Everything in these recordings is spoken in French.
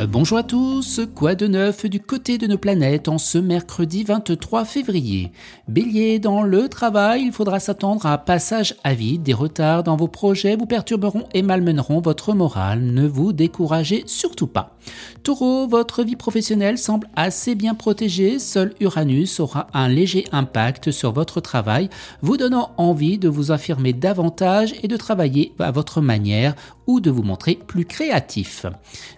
Euh, bonjour à tous, quoi de neuf du côté de nos planètes en ce mercredi 23 février? Bélier, dans le travail, il faudra s'attendre à un passage à vide, des retards dans vos projets vous perturberont et malmèneront votre morale, ne vous découragez surtout pas. Taureau, votre vie professionnelle semble assez bien protégée, seul Uranus aura un léger impact sur votre travail, vous donnant envie de vous affirmer davantage et de travailler à votre manière ou de vous montrer plus créatif.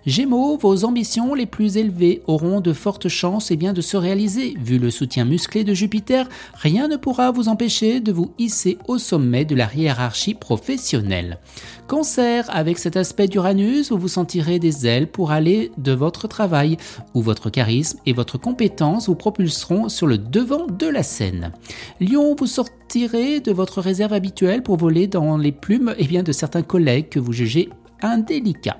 Gémeaux, vos ambitions les plus élevées auront de fortes chances et eh bien, de se réaliser. Vu le soutien musclé de Jupiter, rien ne pourra vous empêcher de vous hisser au sommet de la hiérarchie professionnelle. Cancer, avec cet aspect d'Uranus, vous vous sentirez des ailes pour aller de votre travail, où votre charisme et votre compétence vous propulseront sur le devant de la scène. Lion, vous sortirez de votre réserve habituelle pour voler dans les plumes eh bien, de certains collègues que vous jugez indélicats.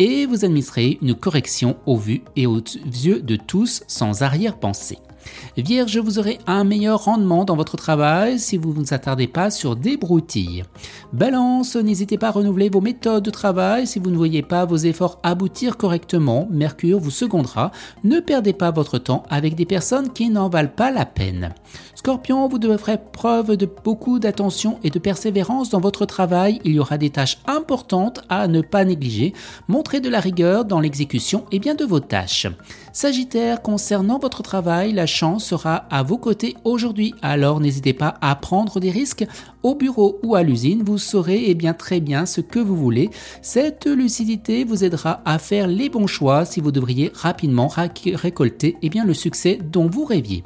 Et vous administrez une correction au vu et aux yeux de tous sans arrière-pensée. Vierge, vous aurez un meilleur rendement dans votre travail si vous ne vous pas sur des broutilles. Balance, n'hésitez pas à renouveler vos méthodes de travail si vous ne voyez pas vos efforts aboutir correctement. Mercure vous secondera. Ne perdez pas votre temps avec des personnes qui n'en valent pas la peine. Scorpion, vous devrez preuve de beaucoup d'attention et de persévérance dans votre travail. Il y aura des tâches importantes à ne pas négliger. Montrez de la rigueur dans l'exécution et bien de vos tâches. Sagittaire, concernant votre travail, la chance sera à vos côtés aujourd'hui. Alors n'hésitez pas à prendre des risques. Au bureau ou à l'usine, vous saurez et bien très bien ce que vous voulez. Cette lucidité vous aidera à faire les bons choix si vous devriez rapidement récolter et bien le succès dont vous rêviez.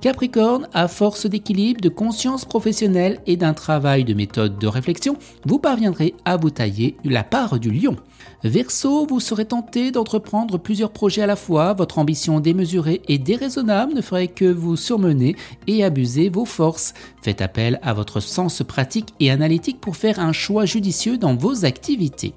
Capricorne, à force d'équilibre, de conscience professionnelle et d'un travail de méthode de réflexion, vous parviendrez à vous tailler la part du lion. Verseau, vous serez tenté d'entreprendre plusieurs projets à la fois. Votre ambition démesurée et déraisonnable ne ferait que vous surmener et abuser vos forces. Faites appel à votre sens pratique et analytique pour faire un choix judicieux dans vos activités.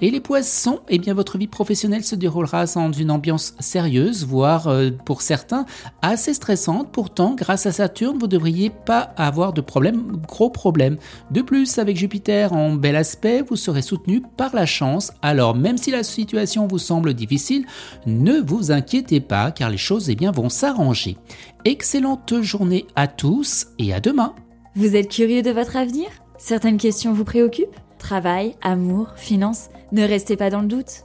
Et les poissons, eh bien votre vie professionnelle se déroulera dans une ambiance sérieuse, voire euh, pour certains assez stressante. Pourtant, grâce à Vous ne devriez pas avoir de problème, gros problème. De plus, avec Jupiter en bel aspect, vous serez soutenu par la chance. Alors, même si la situation vous semble difficile, ne vous inquiétez pas car les choses eh vont s'arranger. Excellente journée à tous et à demain. Vous êtes curieux de votre avenir? Certaines questions vous préoccupent? Travail, amour, finances? Ne restez pas dans le doute.